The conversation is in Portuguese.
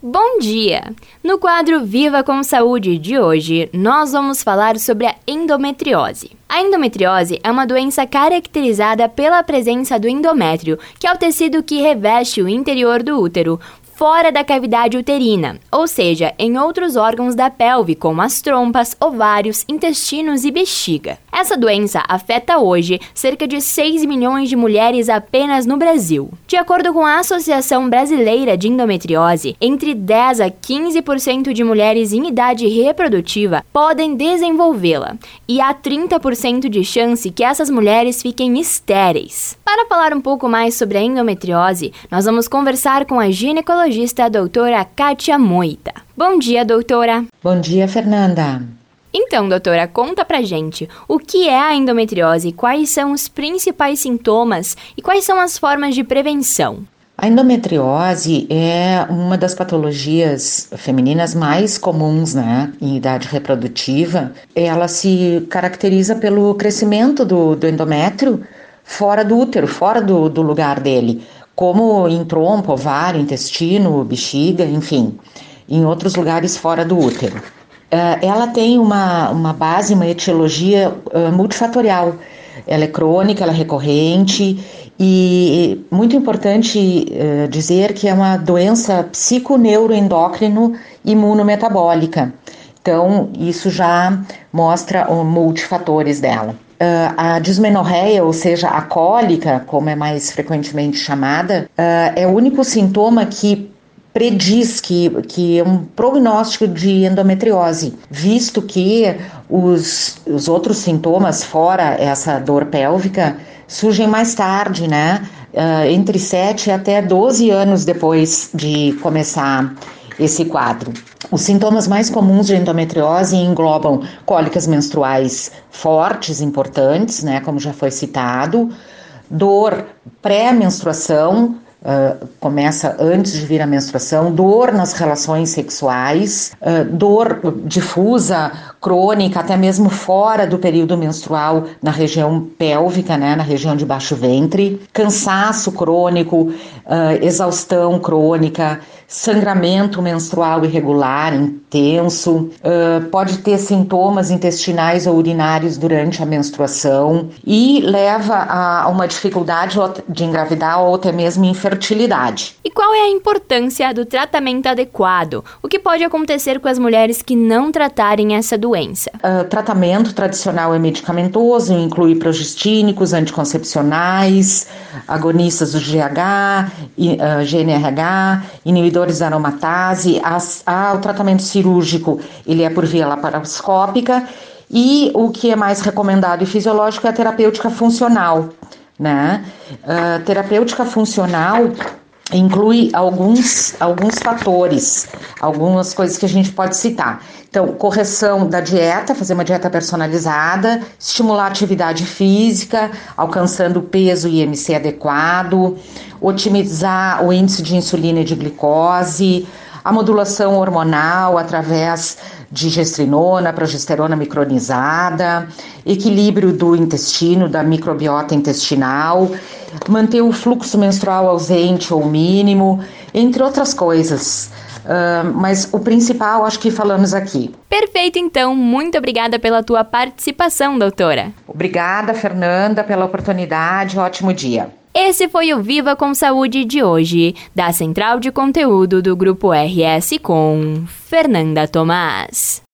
Bom dia! No quadro Viva com Saúde de hoje, nós vamos falar sobre a endometriose. A endometriose é uma doença caracterizada pela presença do endométrio, que é o tecido que reveste o interior do útero, fora da cavidade uterina, ou seja, em outros órgãos da pelve, como as trompas, ovários, intestinos e bexiga. Essa doença afeta hoje cerca de 6 milhões de mulheres apenas no Brasil. De acordo com a Associação Brasileira de Endometriose, entre 10 a 15% de mulheres em idade reprodutiva podem desenvolvê-la, e há 30% de chance que essas mulheres fiquem estéreis. Para falar um pouco mais sobre a endometriose, nós vamos conversar com a ginecologista ginecologista doutora Kátia Moita. Bom dia, doutora. Bom dia, Fernanda. Então, doutora, conta pra gente o que é a endometriose, quais são os principais sintomas e quais são as formas de prevenção. A endometriose é uma das patologias femininas mais comuns, né, em idade reprodutiva. Ela se caracteriza pelo crescimento do, do endométrio fora do útero, fora do, do lugar dele como em trompa, ovário, intestino, bexiga, enfim, em outros lugares fora do útero. Uh, ela tem uma, uma base, uma etiologia uh, multifatorial. Ela é crônica, ela é recorrente e muito importante uh, dizer que é uma doença psiconeuroendócrino imunometabólica. Então, isso já mostra uh, multifatores dela. Uh, a dismenorreia, ou seja, a cólica, como é mais frequentemente chamada, uh, é o único sintoma que prediz que, que é um prognóstico de endometriose, visto que os, os outros sintomas, fora essa dor pélvica, surgem mais tarde, né? Uh, entre 7 até 12 anos depois de começar esse quadro. Os sintomas mais comuns de endometriose englobam cólicas menstruais fortes, importantes, né, como já foi citado, dor pré-menstruação, Uh, começa antes de vir a menstruação, dor nas relações sexuais, uh, dor difusa, crônica, até mesmo fora do período menstrual, na região pélvica, né, na região de baixo ventre, cansaço crônico, uh, exaustão crônica, sangramento menstrual irregular, intenso, pode ter sintomas intestinais ou urinários durante a menstruação e leva a uma dificuldade de engravidar ou até mesmo infertilidade fertilidade. E qual é a importância do tratamento adequado? O que pode acontecer com as mulheres que não tratarem essa doença? Uh, tratamento tradicional é medicamentoso, inclui progestínicos, anticoncepcionais, agonistas do GH, uh, GNRH, inibidores da aromatase. As, ah, o tratamento cirúrgico ele é por via laparoscópica e o que é mais recomendado e fisiológico é a terapêutica funcional né? Uh, terapêutica funcional inclui alguns, alguns fatores, algumas coisas que a gente pode citar. Então, correção da dieta, fazer uma dieta personalizada, estimular a atividade física, alcançando peso e IMC adequado, otimizar o índice de insulina e de glicose, a modulação hormonal através de gestrinona, progesterona micronizada, equilíbrio do intestino, da microbiota intestinal, manter o fluxo menstrual ausente ou mínimo, entre outras coisas. Uh, mas o principal acho que falamos aqui. Perfeito, então. Muito obrigada pela tua participação, doutora. Obrigada, Fernanda, pela oportunidade. Ótimo dia. Esse foi o Viva com Saúde de hoje, da Central de Conteúdo do Grupo RS com Fernanda Tomás.